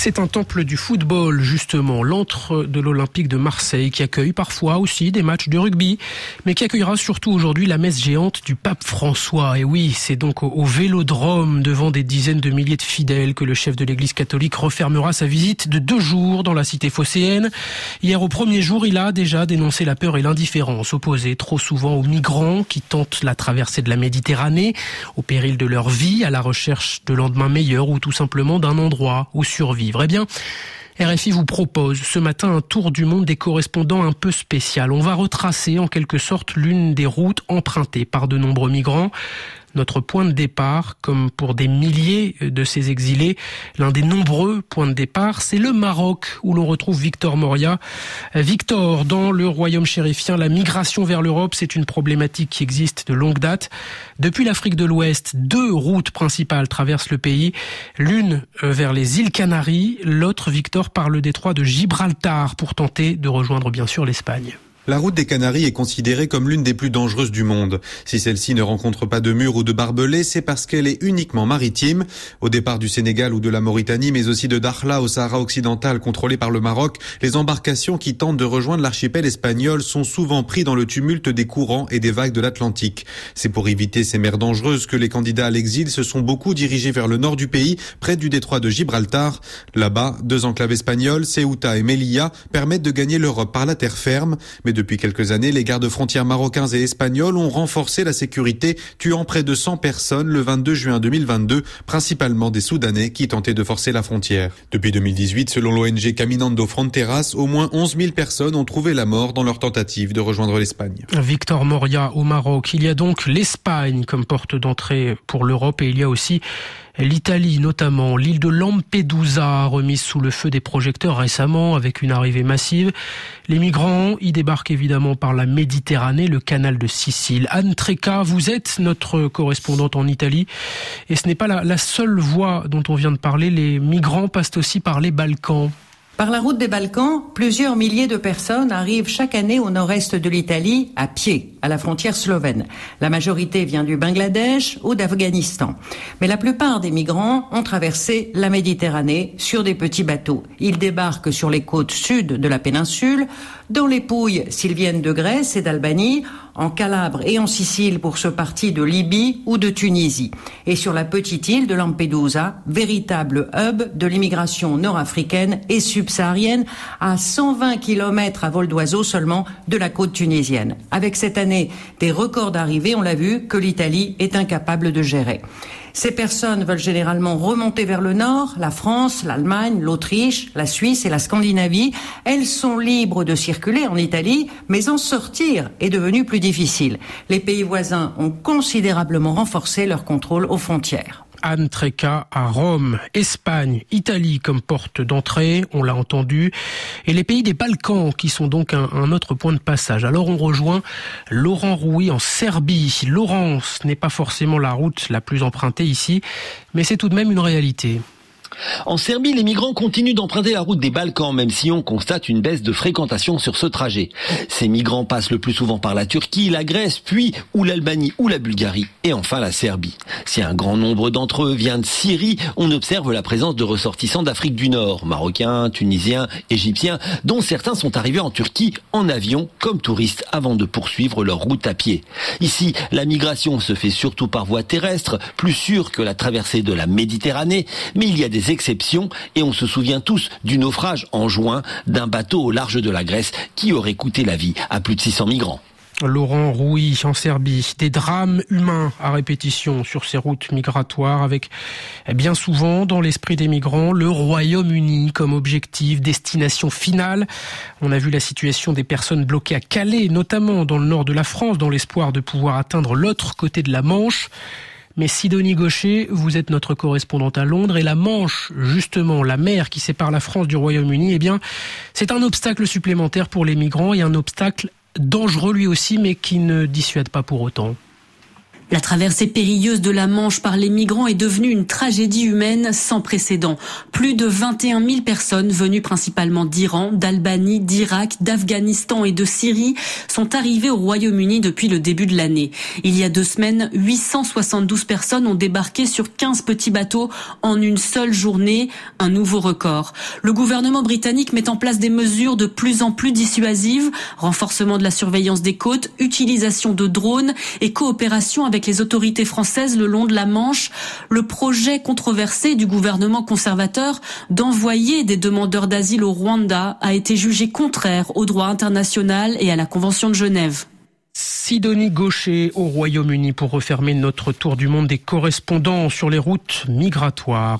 C'est un temple du football, justement, l'antre de l'Olympique de Marseille, qui accueille parfois aussi des matchs de rugby, mais qui accueillera surtout aujourd'hui la messe géante du pape François. Et oui, c'est donc au vélodrome, devant des dizaines de milliers de fidèles, que le chef de l'église catholique refermera sa visite de deux jours dans la cité phocéenne. Hier, au premier jour, il a déjà dénoncé la peur et l'indifférence opposées trop souvent aux migrants qui tentent la traversée de la Méditerranée, au péril de leur vie, à la recherche de lendemains meilleurs ou tout simplement d'un endroit où survivre Eh bien, RFI vous propose ce matin un tour du monde des correspondants un peu spécial. On va retracer en quelque sorte l'une des routes empruntées par de nombreux migrants notre point de départ, comme pour des milliers de ces exilés, l'un des nombreux points de départ, c'est le Maroc, où l'on retrouve Victor Moria. Victor, dans le royaume chérifien, la migration vers l'Europe, c'est une problématique qui existe de longue date. Depuis l'Afrique de l'Ouest, deux routes principales traversent le pays, l'une euh, vers les îles Canaries, l'autre, Victor, par le détroit de Gibraltar, pour tenter de rejoindre bien sûr l'Espagne. La route des Canaries est considérée comme l'une des plus dangereuses du monde. Si celle-ci ne rencontre pas de murs ou de barbelés, c'est parce qu'elle est uniquement maritime. Au départ du Sénégal ou de la Mauritanie, mais aussi de Dakhla au Sahara occidental contrôlé par le Maroc, les embarcations qui tentent de rejoindre l'archipel espagnol sont souvent pris dans le tumulte des courants et des vagues de l'Atlantique. C'est pour éviter ces mers dangereuses que les candidats à l'exil se sont beaucoup dirigés vers le nord du pays, près du détroit de Gibraltar. Là-bas, deux enclaves espagnoles, Ceuta et Melilla, permettent de gagner l'Europe par la terre ferme. Mais depuis quelques années, les gardes frontières marocains et espagnols ont renforcé la sécurité, tuant près de 100 personnes le 22 juin 2022, principalement des Soudanais qui tentaient de forcer la frontière. Depuis 2018, selon l'ONG Caminando Fronteras, au moins 11 000 personnes ont trouvé la mort dans leur tentative de rejoindre l'Espagne. Victor Moria au Maroc. Il y a donc l'Espagne comme porte d'entrée pour l'Europe et il y a aussi L'Italie notamment, l'île de Lampedusa remise sous le feu des projecteurs récemment avec une arrivée massive. Les migrants y débarquent évidemment par la Méditerranée, le canal de Sicile. Anne Treca, vous êtes notre correspondante en Italie et ce n'est pas la, la seule voie dont on vient de parler. Les migrants passent aussi par les Balkans. Par la route des Balkans, plusieurs milliers de personnes arrivent chaque année au nord-est de l'Italie à pied, à la frontière slovène. La majorité vient du Bangladesh ou d'Afghanistan. Mais la plupart des migrants ont traversé la Méditerranée sur des petits bateaux. Ils débarquent sur les côtes sud de la péninsule, dans les Pouilles s'ils viennent de Grèce et d'Albanie, en Calabre et en Sicile pour ce parti de Libye ou de Tunisie, et sur la petite île de Lampedusa, véritable hub de l'immigration nord-africaine et subsaharienne, à 120 km à vol d'oiseau seulement de la côte tunisienne. Avec cette des records d'arrivée, on l'a vu, que l'Italie est incapable de gérer. Ces personnes veulent généralement remonter vers le nord, la France, l'Allemagne, l'Autriche, la Suisse et la Scandinavie. Elles sont libres de circuler en Italie, mais en sortir est devenu plus difficile. Les pays voisins ont considérablement renforcé leur contrôle aux frontières. Anne Treca à Rome, Espagne, Italie comme porte d'entrée, on l'a entendu, et les pays des Balkans qui sont donc un, autre point de passage. Alors on rejoint Laurent Rouy en Serbie. Laurent, ce n'est pas forcément la route la plus empruntée ici, mais c'est tout de même une réalité. En Serbie, les migrants continuent d'emprunter la route des Balkans, même si on constate une baisse de fréquentation sur ce trajet. Ces migrants passent le plus souvent par la Turquie, la Grèce, puis ou l'Albanie ou la Bulgarie, et enfin la Serbie. Si un grand nombre d'entre eux vient de Syrie, on observe la présence de ressortissants d'Afrique du Nord, marocains, tunisiens, égyptiens, dont certains sont arrivés en Turquie en avion comme touristes avant de poursuivre leur route à pied. Ici, la migration se fait surtout par voie terrestre, plus sûre que la traversée de la Méditerranée, mais il y a des exceptions et on se souvient tous du naufrage en juin d'un bateau au large de la Grèce qui aurait coûté la vie à plus de 600 migrants. Laurent Rouy en Serbie, des drames humains à répétition sur ces routes migratoires avec eh bien souvent dans l'esprit des migrants le Royaume-Uni comme objectif, destination finale. On a vu la situation des personnes bloquées à Calais, notamment dans le nord de la France, dans l'espoir de pouvoir atteindre l'autre côté de la Manche. Mais Sidonie Gaucher, vous êtes notre correspondante à Londres et la Manche, justement, la mer qui sépare la France du Royaume-Uni, eh bien, c'est un obstacle supplémentaire pour les migrants et un obstacle dangereux lui aussi, mais qui ne dissuade pas pour autant. La traversée périlleuse de la Manche par les migrants est devenue une tragédie humaine sans précédent. Plus de 21 000 personnes venues principalement d'Iran, d'Albanie, d'Irak, d'Afghanistan et de Syrie sont arrivées au Royaume-Uni depuis le début de l'année. Il y a deux semaines, 872 personnes ont débarqué sur 15 petits bateaux en une seule journée, un nouveau record. Le gouvernement britannique met en place des mesures de plus en plus dissuasives, renforcement de la surveillance des côtes, utilisation de drones et coopération avec les autorités françaises le long de la Manche, le projet controversé du gouvernement conservateur d'envoyer des demandeurs d'asile au Rwanda a été jugé contraire au droit international et à la Convention de Genève. Sidonie Gaucher au Royaume-Uni pour refermer notre tour du monde des correspondants sur les routes migratoires.